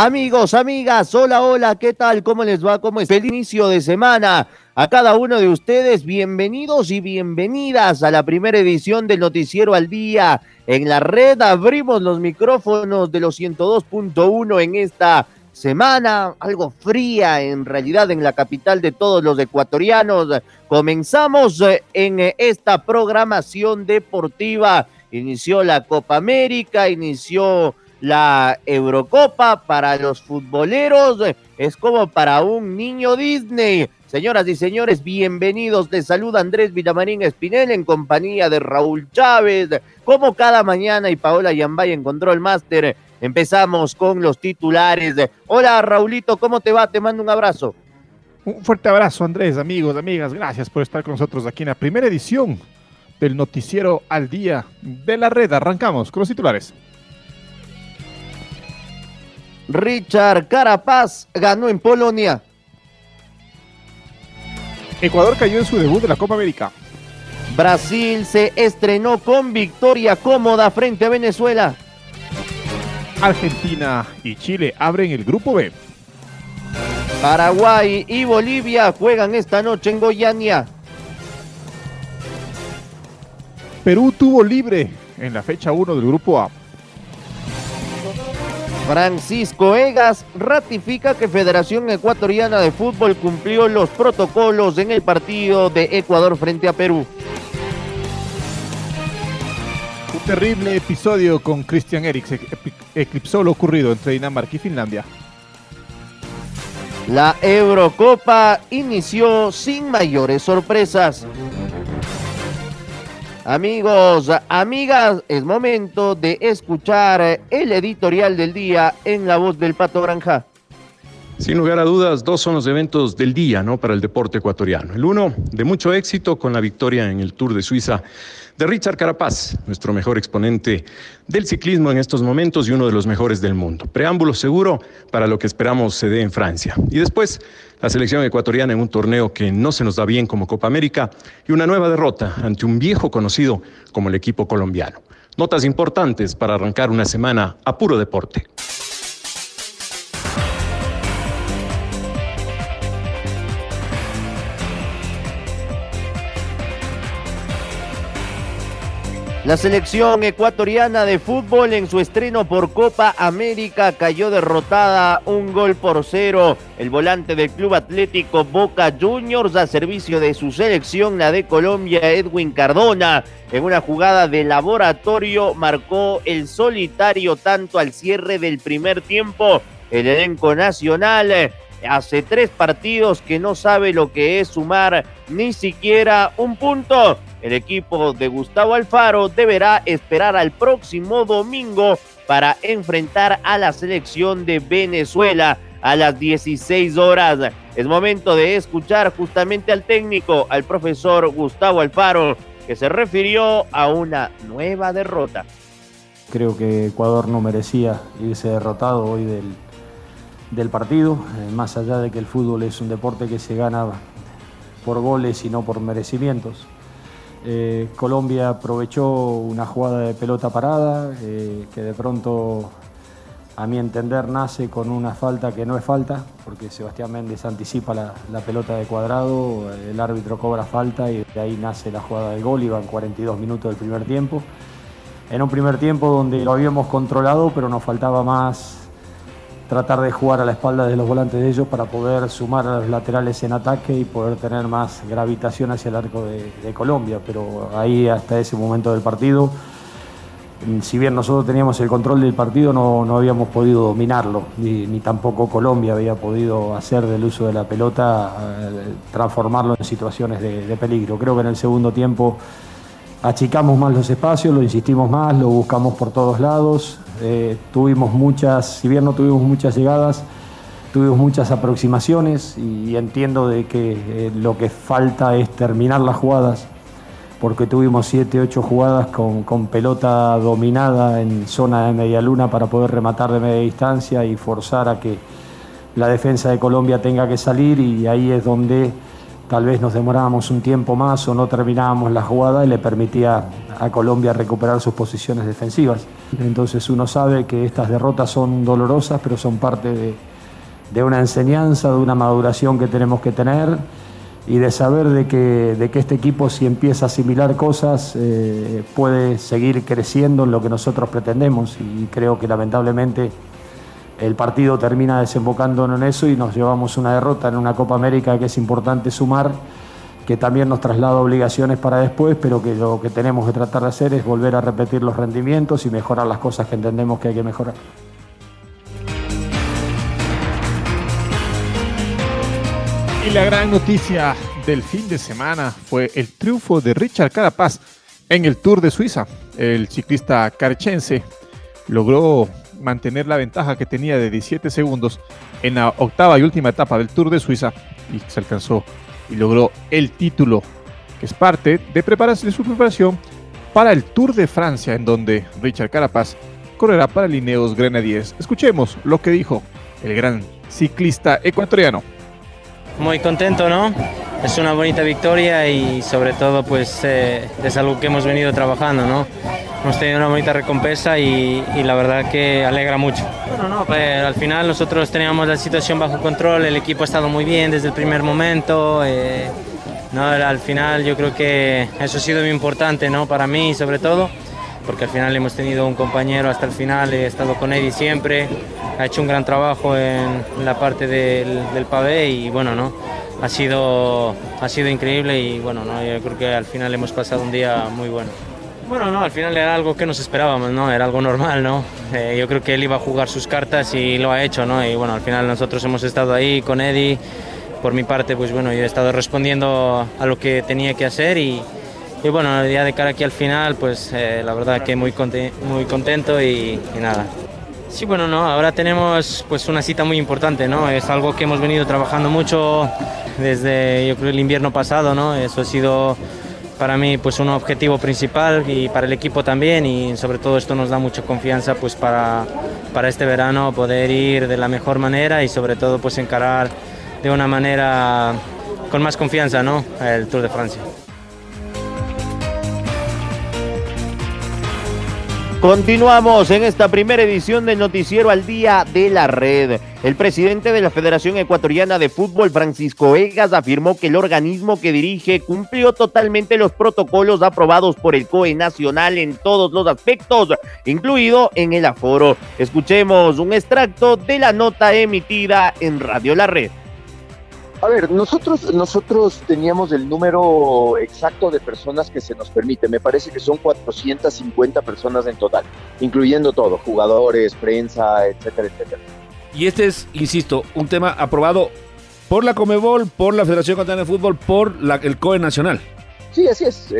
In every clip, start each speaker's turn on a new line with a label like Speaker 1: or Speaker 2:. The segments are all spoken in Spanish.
Speaker 1: Amigos, amigas, hola, hola, ¿qué tal? ¿Cómo les va? ¿Cómo es? Feliz inicio de semana a cada uno de ustedes. Bienvenidos y bienvenidas a la primera edición del Noticiero al Día. En la red abrimos los micrófonos de los 102.1 en esta semana, algo fría en realidad en la capital de todos los ecuatorianos. Comenzamos eh, en esta programación deportiva. Inició la Copa América, inició la Eurocopa para los futboleros es como para un niño Disney. Señoras y señores, bienvenidos. Les saluda Andrés Villamarín Espinel en compañía de Raúl Chávez. Como cada mañana y Paola Yambay en Control Master, empezamos con los titulares. Hola Raulito, ¿cómo te va? Te mando un abrazo.
Speaker 2: Un fuerte abrazo Andrés, amigos, amigas. Gracias por estar con nosotros aquí en la primera edición del noticiero al día de la red. Arrancamos con los titulares.
Speaker 1: Richard Carapaz ganó en Polonia.
Speaker 2: Ecuador cayó en su debut de la Copa América.
Speaker 1: Brasil se estrenó con victoria cómoda frente a Venezuela.
Speaker 2: Argentina y Chile abren el grupo B.
Speaker 1: Paraguay y Bolivia juegan esta noche en Goiania.
Speaker 2: Perú tuvo libre en la fecha 1 del grupo A.
Speaker 1: Francisco Egas ratifica que Federación Ecuatoriana de Fútbol cumplió los protocolos en el partido de Ecuador frente a Perú.
Speaker 2: Un terrible episodio con Christian Eriksen eclipsó lo ocurrido entre Dinamarca y Finlandia.
Speaker 1: La Eurocopa inició sin mayores sorpresas. Amigos, amigas, es momento de escuchar el editorial del día en la voz del Pato Granja.
Speaker 3: Sin lugar a dudas, dos son los eventos del día ¿no? para el deporte ecuatoriano. El uno, de mucho éxito con la victoria en el Tour de Suiza de Richard Carapaz, nuestro mejor exponente del ciclismo en estos momentos y uno de los mejores del mundo. Preámbulo seguro para lo que esperamos se dé en Francia. Y después, la selección ecuatoriana en un torneo que no se nos da bien como Copa América y una nueva derrota ante un viejo conocido como el equipo colombiano. Notas importantes para arrancar una semana a puro deporte.
Speaker 1: La selección ecuatoriana de fútbol en su estreno por Copa América cayó derrotada un gol por cero. El volante del Club Atlético Boca Juniors a servicio de su selección, la de Colombia, Edwin Cardona, en una jugada de laboratorio marcó el solitario tanto al cierre del primer tiempo. El elenco nacional hace tres partidos que no sabe lo que es sumar ni siquiera un punto. El equipo de Gustavo Alfaro deberá esperar al próximo domingo para enfrentar a la selección de Venezuela a las 16 horas. Es momento de escuchar justamente al técnico, al profesor Gustavo Alfaro, que se refirió a una nueva derrota.
Speaker 4: Creo que Ecuador no merecía irse derrotado hoy del, partido, eh, más allá de que el fútbol es un deporte que se gana por goles y no por merecimientos. Eh, Colombia aprovechó una jugada de pelota parada eh, que de pronto, a mi entender, nace con una falta que no es falta, porque Sebastián Méndez anticipa la, pelota de cuadrado, el árbitro cobra falta y de ahí nace la jugada del gol, iban 42 minutos del primer tiempo. En un primer tiempo donde lo habíamos controlado, pero nos faltaba más tratar de jugar a la espalda de los volantes de ellos para poder sumar a los laterales en ataque y poder tener más gravitación hacia el arco de, Colombia. Pero ahí hasta ese momento del partido si bien nosotros teníamos el control del partido, no, no habíamos podido dominarlo, ni, tampoco Colombia había podido hacer del uso de la pelota, eh, transformarlo en situaciones de, peligro. Creo que en el segundo tiempo achicamos más los espacios, lo insistimos más, lo buscamos por todos lados, eh, tuvimos muchas, si bien no tuvimos muchas llegadas, tuvimos muchas aproximaciones y entiendo de que eh, lo que falta es terminar las jugadas porque tuvimos 7, 8 jugadas con, con, pelota dominada en zona de media luna para poder rematar de media distancia y forzar a que la defensa de Colombia tenga que salir y ahí es donde tal vez nos demorábamos un tiempo más o no terminábamos la jugada y le permitía a Colombia recuperar sus posiciones defensivas. Entonces uno sabe que estas derrotas son dolorosas, pero son parte de, una enseñanza, de una maduración que tenemos que tener y de saber de que, de que este equipo si empieza a asimilar cosas eh, puede seguir creciendo en lo que nosotros pretendemos y creo que lamentablemente el partido termina desembocando en eso y nos llevamos una derrota en una Copa América que es importante sumar, que también nos traslada obligaciones para después, pero que lo que tenemos que tratar de hacer es volver a repetir los rendimientos y mejorar las cosas que entendemos que hay que mejorar.
Speaker 2: Y la gran noticia del fin de semana fue el triunfo de Richard Carapaz en el Tour de Suiza. El ciclista carchense logró mantener la ventaja que tenía de 17 segundos en la octava y última etapa del Tour de Suiza y se alcanzó y logró el título, que es parte de, preparación, de su preparación para el Tour de Francia, en donde Richard Carapaz correrá para Lineos Grenadiers. Escuchemos lo que dijo el gran ciclista ecuatoriano.
Speaker 5: Muy contento, ¿no? Es una bonita victoria y sobre todo pues eh, es algo que hemos venido trabajando, ¿no? Hemos tenido una bonita recompensa y, y la verdad que alegra mucho. Bueno, no, pues, al final nosotros teníamos la situación bajo control, el equipo ha estado muy bien desde el primer momento. Eh, no, al final yo creo que eso ha sido muy importante, ¿no? Para mí sobre todo porque al final hemos tenido un compañero hasta el final, he estado con Eddie siempre, ha hecho un gran trabajo en, la parte del, del, pavé y bueno, ¿no? Ha sido, ha sido increíble y bueno, ¿no? yo creo que al final hemos pasado un día muy bueno. Bueno, no, al final era algo que nos esperábamos, ¿no? Era algo normal, ¿no? Eh, yo creo que él iba a jugar sus cartas y lo ha hecho, ¿no? Y bueno, al final nosotros hemos estado ahí con Eddie. Por mi parte, pues bueno, yo he estado respondiendo a lo que tenía que hacer y, y bueno, día de cara aquí al final, pues eh, la verdad que muy, muy contento y, nada. Sí, bueno, no, ahora tenemos pues una cita muy importante, ¿no? Es algo que hemos venido trabajando mucho desde yo creo el invierno pasado, ¿no? Eso ha sido para mí pues un objetivo principal y para el equipo también y sobre todo esto nos da mucha confianza pues para, para este verano poder ir de la mejor manera y sobre todo pues encarar de una manera con más confianza, ¿no? El Tour de Francia.
Speaker 1: Continuamos en esta primera edición del Noticiero al Día de la Red. El presidente de la Federación Ecuatoriana de Fútbol, Francisco Egas, afirmó que el organismo que dirige cumplió totalmente los protocolos aprobados por el COE Nacional en todos los aspectos, incluido en el aforo. Escuchemos un extracto de la nota emitida en Radio La Red.
Speaker 6: A ver, nosotros, nosotros teníamos el número exacto de personas que se nos permite. Me parece que son 450 personas en total, incluyendo todo, jugadores, prensa, etcétera, etcétera.
Speaker 7: Y este es, insisto, un tema aprobado por la Comebol, por la Federación Ecuatoriana de Fútbol, por la, el COE Nacional.
Speaker 6: Sí, así es.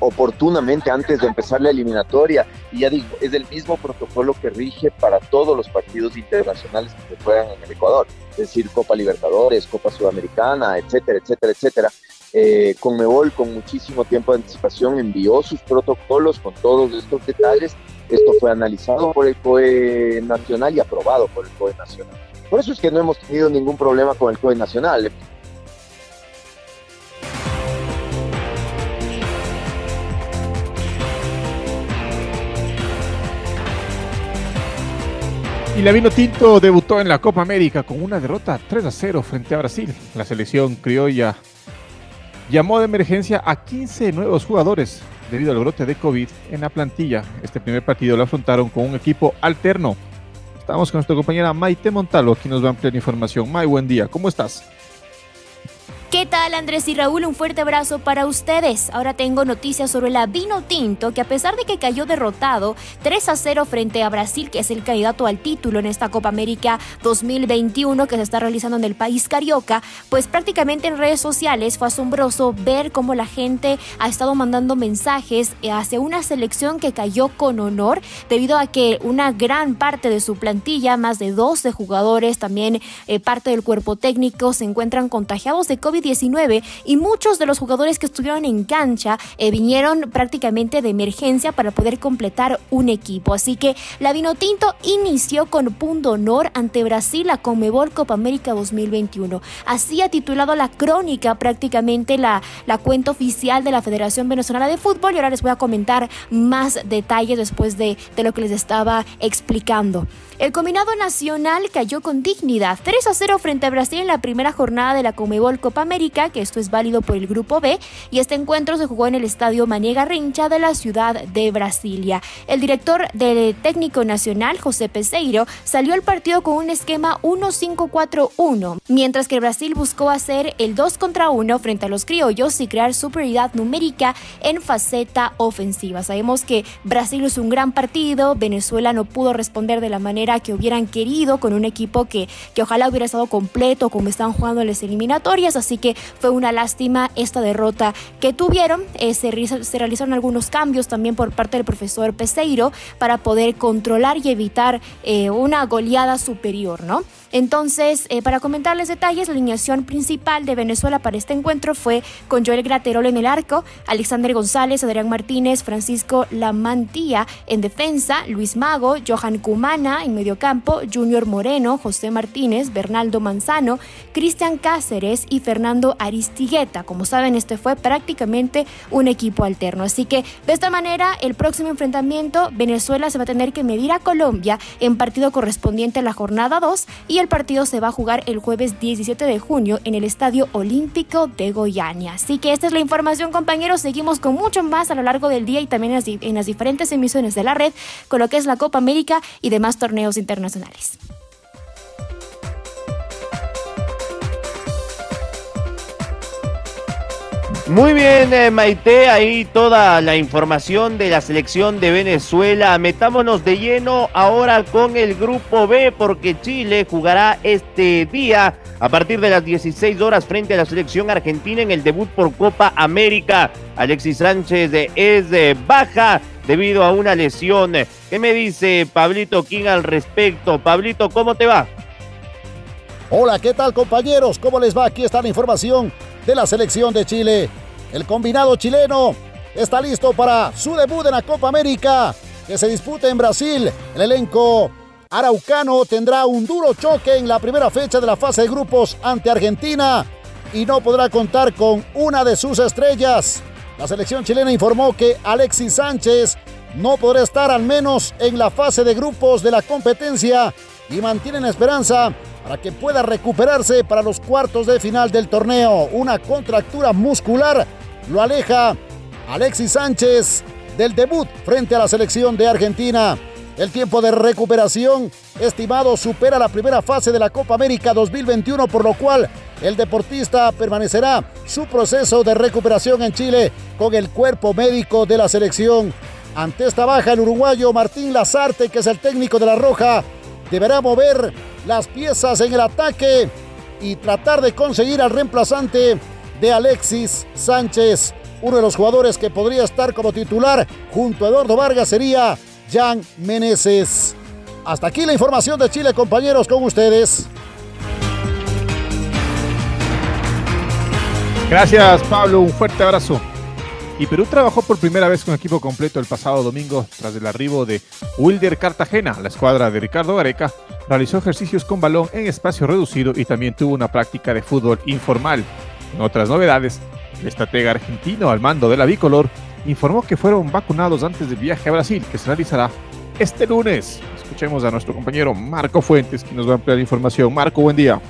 Speaker 6: Oportunamente antes de empezar la eliminatoria. Y ya digo, es el mismo protocolo que rige para todos los partidos internacionales que se juegan en el Ecuador. Es decir, Copa Libertadores, Copa Sudamericana, etcétera, etcétera, etcétera. Eh, Conmebol, con muchísimo tiempo de anticipación, envió sus protocolos con todos estos detalles. Esto fue analizado por el COE Nacional y aprobado por el COE Nacional. Por eso es que no hemos tenido ningún problema con el COE Nacional.
Speaker 2: Y la Vino Tinto debutó en la Copa América con una derrota 3 a 0 frente a Brasil. La selección criolla llamó de emergencia a 15 nuevos jugadores debido al brote de COVID en la plantilla. Este primer partido lo afrontaron con un equipo alterno. Estamos con nuestra compañera Maite Montalvo, aquí nos va a ampliar información. May, buen día, ¿cómo estás?
Speaker 8: ¿Qué tal Andrés y Raúl? Un fuerte abrazo para ustedes. Ahora tengo noticias sobre la Vino Tinto, que a pesar de que cayó derrotado 3 a 0 frente a Brasil, que es el candidato al título en esta Copa América 2021 que se está realizando en el país carioca, pues prácticamente en redes sociales fue asombroso ver cómo la gente ha estado mandando mensajes hacia una selección que cayó con honor debido a que una gran parte de su plantilla, más de 12 jugadores, también eh, parte del cuerpo técnico, se encuentran contagiados de COVID 19 y muchos de los jugadores que estuvieron en cancha eh, vinieron prácticamente de emergencia para poder completar un equipo. Así que la Vinotinto inició con punto honor ante Brasil la Conmebol Copa América 2021. Así ha titulado la crónica prácticamente la, la cuenta oficial de la Federación Venezolana de Fútbol y ahora les voy a comentar más detalles después de, de lo que les estaba explicando. El combinado nacional cayó con dignidad 3 a 0 frente a Brasil en la primera jornada de la Comebol Copa América, que esto es válido por el grupo B, y este encuentro se jugó en el estadio Maniega Rincha de la ciudad de Brasilia. El director del técnico nacional, José Peseiro, salió al partido con un esquema 1-5-4-1, mientras que Brasil buscó hacer el 2 contra 1 frente a los criollos y crear superioridad numérica en faceta ofensiva. Sabemos que Brasil es un gran partido, Venezuela no pudo responder de la manera que hubieran querido con un equipo que, que ojalá hubiera estado completo como están jugando en las eliminatorias, así que fue una lástima esta derrota que tuvieron. Eh, se, realizaron algunos cambios también por parte del profesor Peseiro para poder controlar y evitar eh, una goleada superior, ¿no? Entonces, eh, para comentarles detalles, la alineación principal de Venezuela para este encuentro fue con Joel Graterol en el arco, Alexander González, Adrián Martínez, Francisco Lamantía en defensa, Luis Mago, Johan Cumana en mediocampo, Junior Moreno, José Martínez, Bernaldo Manzano, Cristian Cáceres y Fernando Aristigueta. Como saben, este fue prácticamente un equipo alterno. Así que de esta manera, el próximo enfrentamiento, Venezuela se va a tener que medir a Colombia en partido correspondiente a la jornada 2 y el partido se va a jugar el jueves 17 de junio en el Estadio Olímpico de Goiânia. Así que esta es la información, compañeros. Seguimos con mucho más a lo largo del día y también en las diferentes emisiones de la red con lo que es la Copa América y demás torneos internacionales.
Speaker 1: Muy bien, eh, Maite, ahí toda la información de la selección de Venezuela. Metámonos de lleno ahora con el grupo B, porque Chile jugará este día a partir de las 16 horas frente a la selección argentina en el debut por Copa América. Alexis Sánchez es de baja debido a una lesión. ¿Qué me dice Pablito King al respecto? Pablito, ¿cómo te va?
Speaker 9: Hola, ¿qué tal compañeros? ¿Cómo les va? Aquí está la información de la selección de Chile. El combinado chileno está listo para su debut en la Copa América que se disputa en Brasil. El elenco araucano tendrá un duro choque en la primera fecha de la fase de grupos ante Argentina y no podrá contar con una de sus estrellas. La selección chilena informó que Alexis Sánchez no podrá estar al menos en la fase de grupos de la competencia y mantienen esperanza para que pueda recuperarse para los cuartos de final del torneo. Una contractura muscular lo aleja Alexis Sánchez del debut frente a la selección de Argentina. El tiempo de recuperación estimado supera la primera fase de la Copa América 2021, por lo cual el deportista permanecerá su proceso de recuperación en Chile con el cuerpo médico de la selección. Ante esta baja, el uruguayo Martín Lazarte, que es el técnico de la Roja, deberá mover las piezas en el ataque y tratar de conseguir al reemplazante de Alexis Sánchez. Uno de los jugadores que podría estar como titular junto a Eduardo Vargas sería Jan Meneses. Hasta aquí la información de Chile, compañeros, con ustedes.
Speaker 2: Gracias, Pablo. Un fuerte abrazo. Y Perú trabajó por primera vez con equipo completo el pasado domingo tras el arribo de Wilder Cartagena. La escuadra de Ricardo Gareca realizó ejercicios con balón en espacio reducido y también tuvo una práctica de fútbol informal. En otras novedades, el estratega argentino al mando de la bicolor informó que fueron vacunados antes del viaje a Brasil que se realizará este lunes. Escuchemos a nuestro compañero Marco Fuentes, que nos va a ampliar información. Marco, buen día.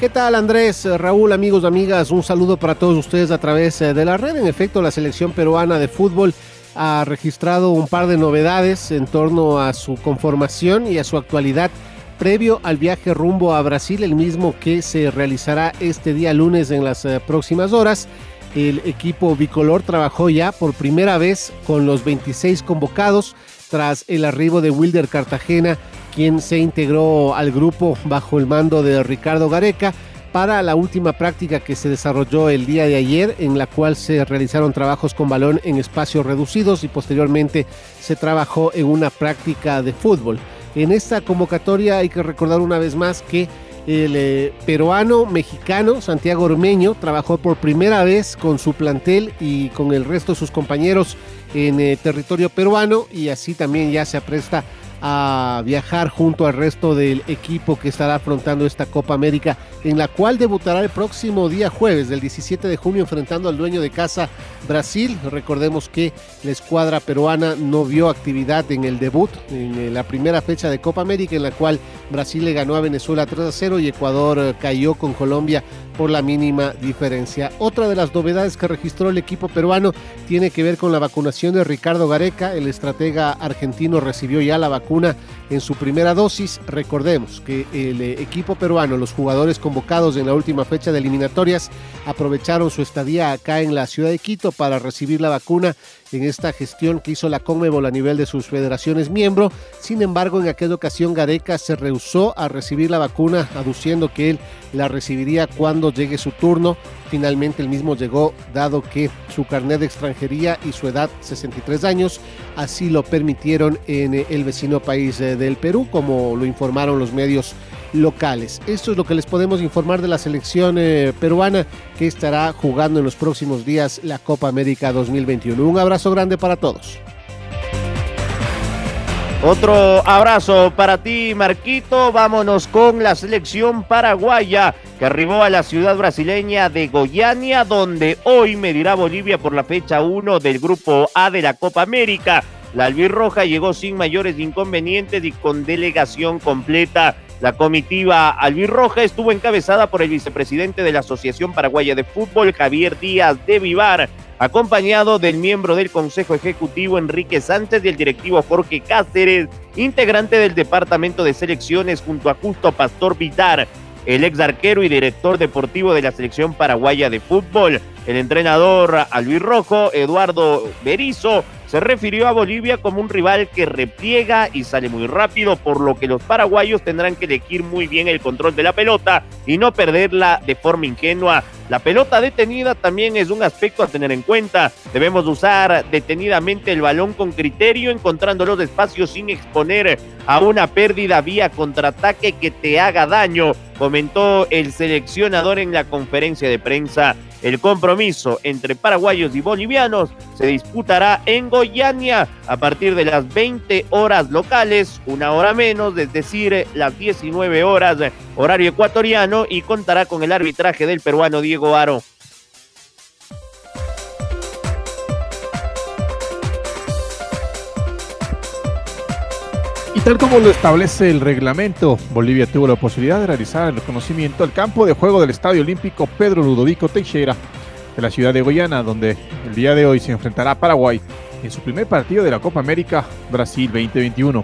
Speaker 10: ¿Qué tal Andrés, Raúl, amigos, amigas? Un saludo para todos ustedes a través eh, de la red. En efecto, la selección peruana de fútbol ha registrado un par de novedades en torno a su conformación y a su actualidad previo al viaje rumbo a Brasil, el mismo que se realizará este día lunes en las eh, próximas horas. El equipo bicolor trabajó ya por primera vez con los 26 convocados tras el arribo de Wilder Cartagena, quien se integró al grupo bajo el mando de Ricardo Gareca para la última práctica que se desarrolló el día de ayer, en la cual se realizaron trabajos con balón en espacios reducidos y posteriormente se trabajó en una práctica de fútbol. En esta convocatoria hay que recordar una vez más que el eh, peruano mexicano Santiago Ormeño trabajó por primera vez con su plantel y con el resto de sus compañeros en eh, territorio peruano y así también ya se apresta a viajar junto al resto del equipo que estará afrontando esta Copa América, en la cual debutará el próximo día jueves del 17 de junio enfrentando al dueño de casa Brasil. Recordemos que la escuadra peruana no vio actividad en el debut, en eh, la primera fecha de Copa América, en la cual Brasil le ganó a Venezuela 3 a 0 y Ecuador eh, cayó con Colombia por la mínima diferencia. Otra de las novedades que registró el equipo peruano tiene que ver con la vacunación de Ricardo Gareca. El estratega argentino recibió ya la vacuna vacuna en su primera dosis. Recordemos que el eh, equipo peruano, los jugadores convocados en la última fecha de eliminatorias, aprovecharon su estadía acá en la ciudad de Quito para recibir la vacuna en esta gestión que hizo la Conmebol a nivel de sus federaciones miembro. Sin embargo, en aquella ocasión Gareca se rehusó a recibir la vacuna, aduciendo que él la recibiría cuando llegue su turno. Finalmente el mismo llegó, dado que su carnet de extranjería y su edad, 63 años, así lo permitieron en el vecino país eh, del Perú, como lo informaron los medios locales. Esto es lo que les podemos informar de la selección eh, peruana que estará jugando en los próximos días la Copa América 2021. Un abrazo grande para todos.
Speaker 1: Otro abrazo para ti, Marquito. Vámonos con la selección paraguaya que arribó a la ciudad brasileña de Goiânia, donde hoy medirá Bolivia por la fecha 1 del grupo A de la Copa América. La albirroja llegó sin mayores inconvenientes y con delegación completa. La comitiva albirroja estuvo encabezada por el vicepresidente de la Asociación Paraguaya de Fútbol, Javier Díaz de Vivar, acompañado del miembro del Consejo Ejecutivo, Enrique Sánchez, y el directivo Jorge Cáceres, integrante del Departamento de Selecciones, junto a Justo Pastor Vitar, el ex arquero y director deportivo de la Selección Paraguaya de Fútbol. El entrenador albirrojo, Eduardo Berizo, se refirió a Bolivia como un rival que repliega y sale muy rápido, por lo que los paraguayos tendrán que elegir muy bien el control de la pelota y no perderla de forma ingenua. La pelota detenida también es un aspecto a tener en cuenta. Debemos usar detenidamente el balón con criterio, encontrando los espacios sin exponer a una pérdida vía contraataque que te haga daño, comentó el seleccionador en la conferencia de prensa. El compromiso entre paraguayos y bolivianos se disputará en Goiânia a partir de las 20 horas locales, una hora menos, es decir, las 19 horas horario ecuatoriano y contará con el arbitraje del peruano Diego Aro.
Speaker 2: Tal como lo establece el reglamento, Bolivia tuvo la posibilidad de realizar el reconocimiento al campo de juego del Estadio Olímpico Pedro Ludovico Teixeira de la ciudad de Goiânia, donde el día de hoy se enfrentará a Paraguay en su primer partido de la Copa América Brasil 2021.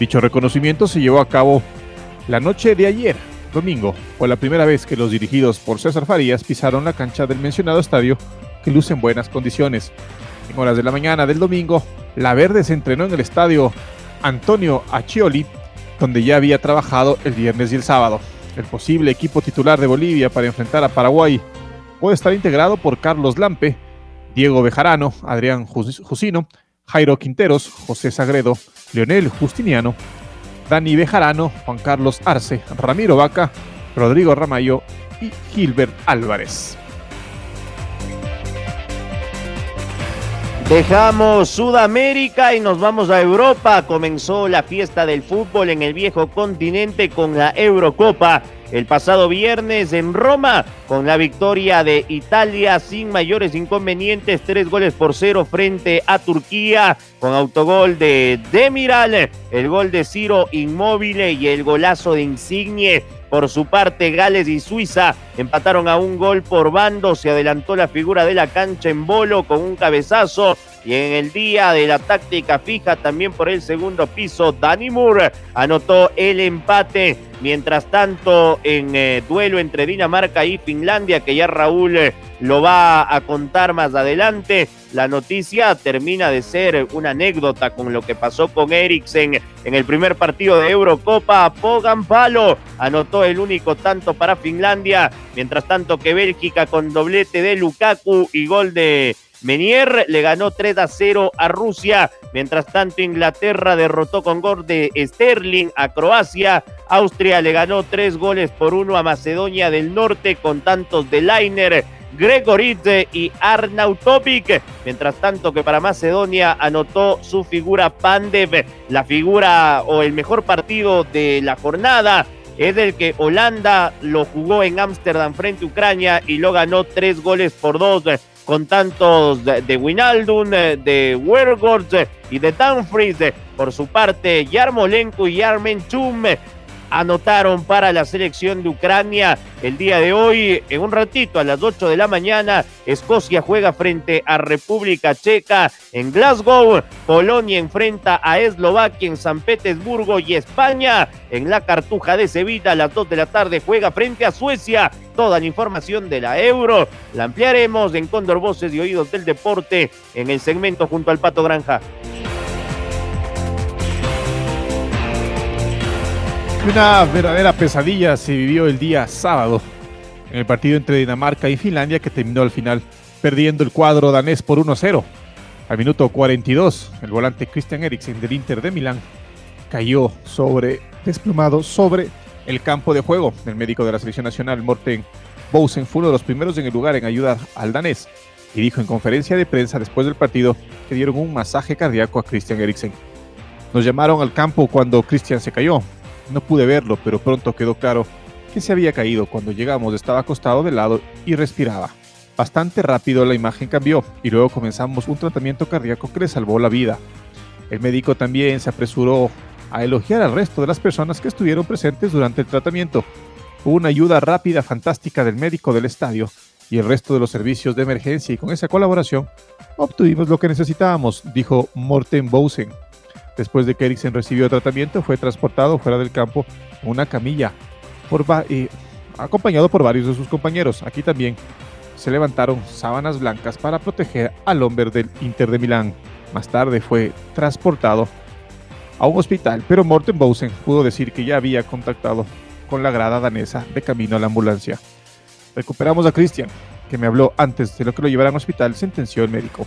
Speaker 2: Dicho reconocimiento se llevó a cabo la noche de ayer, domingo, fue la primera vez que los dirigidos por César Farías pisaron la cancha del mencionado estadio que luce en buenas condiciones. En horas de la mañana del domingo, la Verde se entrenó en el estadio Antonio Achioli, donde ya había trabajado el viernes y el sábado. El posible equipo titular de Bolivia para enfrentar a Paraguay puede estar integrado por Carlos Lampe, Diego Bejarano, Adrián Jusino, Jairo Quinteros, José Sagredo, Leonel Justiniano, Dani Bejarano, Juan Carlos Arce, Ramiro Vaca, Rodrigo Ramayo y Gilbert Álvarez.
Speaker 1: Dejamos Sudamérica y nos vamos a Europa. Comenzó la fiesta del fútbol en el viejo continente con la Eurocopa. El pasado viernes en Roma, con la victoria de Italia sin mayores inconvenientes, tres goles por cero frente a Turquía, con autogol de Demiral, el gol de Ciro Inmóvil y el golazo de Insigne por su parte, Gales y Suiza empataron a un gol por bando. Se adelantó la figura de la cancha en bolo con un cabezazo Y en el día de la táctica fija, también por el segundo piso, Danny Moore anotó el empate. Mientras tanto, en eh, duelo entre Dinamarca y Finlandia, que ya Raúl eh, lo va a contar más adelante, la noticia termina de ser una anécdota con lo que pasó con Eriksen en el primer partido de Eurocopa. Pogan Palo anotó el único tanto para Finlandia, mientras tanto que Bélgica con doblete de Lukaku y gol de Menier le ganó 3 a 0 a Rusia. Mientras tanto, Inglaterra derrotó con gol de Sterling a Croacia. Austria le ganó 3 goles por 1 a Macedonia del Norte con tantos de Lainer, Gregoritze y Arnautovic. Mientras tanto que para Macedonia anotó su figura Pandev, la figura o el mejor partido de la jornada es el que Holanda lo jugó en Ámsterdam frente a Ucrania y lo ganó tres goles por dos con tantos de, Winaldun, de Wergorz y de Danfries. Por su parte, Yarmolenko y Chum anotaron para la selección de Ucrania el día de hoy. En un ratito, a las 8 de la mañana, Escocia juega frente a República Checa en Glasgow. Polonia enfrenta a Eslovaquia en San Petersburgo y España en la Cartuja de Sevilla a las 2 de la tarde juega frente a Suecia. Toda la información de la Euro la ampliaremos en Cóndor Voces y Oídos del Deporte en el segmento junto al Pato Granja.
Speaker 2: Una verdadera pesadilla se vivió el día sábado en el partido entre Dinamarca y Finlandia que terminó al final perdiendo el cuadro danés por 1-0. Al minuto 42, el volante Christian Eriksen del Inter de Milán cayó sobre, desplomado sobre el campo de juego. El médico de la selección nacional, Morten Bousen, fue uno de los primeros en el lugar en ayudar al danés y dijo en conferencia de prensa después del partido que dieron un masaje cardíaco a Christian Eriksen. Nos llamaron al campo cuando Christian se cayó. No pude verlo, pero pronto quedó claro que se había caído. Cuando llegamos estaba acostado de lado y respiraba. Bastante rápido la imagen cambió y luego comenzamos un tratamiento cardíaco que le salvó la vida. El médico también se apresuró a elogiar al resto de las personas que estuvieron presentes durante el tratamiento. Hubo una ayuda rápida, fantástica del médico del estadio y el resto de los servicios de emergencia y con esa colaboración obtuvimos lo que necesitábamos, dijo Morten Bousen. Después de que Eriksen recibió tratamiento, fue transportado fuera del campo en una camilla, por acompañado por varios de sus compañeros. Aquí también se levantaron sábanas blancas para proteger al hombre del Inter de Milán. Más tarde fue transportado a un hospital, pero Morten Bousen pudo decir que ya había contactado con la grada danesa de camino a la ambulancia. Recuperamos a Christian, que me habló antes de lo que lo llevaran al hospital, sentenció el médico.